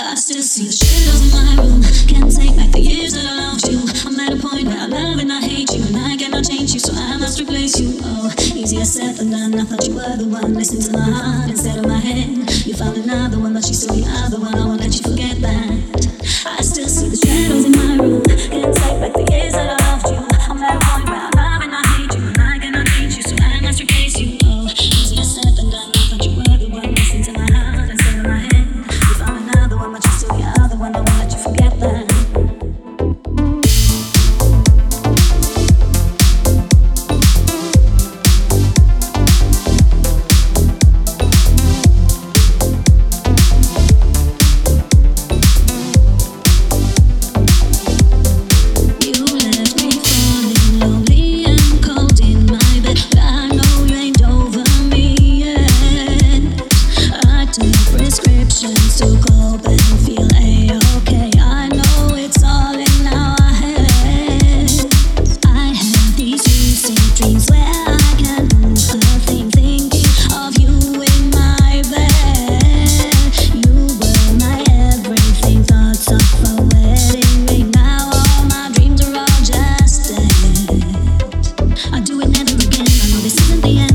I still see the shadows in my room. Can't take back the years that I loved you. I'm at a point where I love and I hate you, and I cannot change you, so I must replace you. Oh, easier said than done. I thought you were the one. Listen to my heart instead of my head. You found another one, but she's still the other one. I won't let you forget that. I know this isn't the end.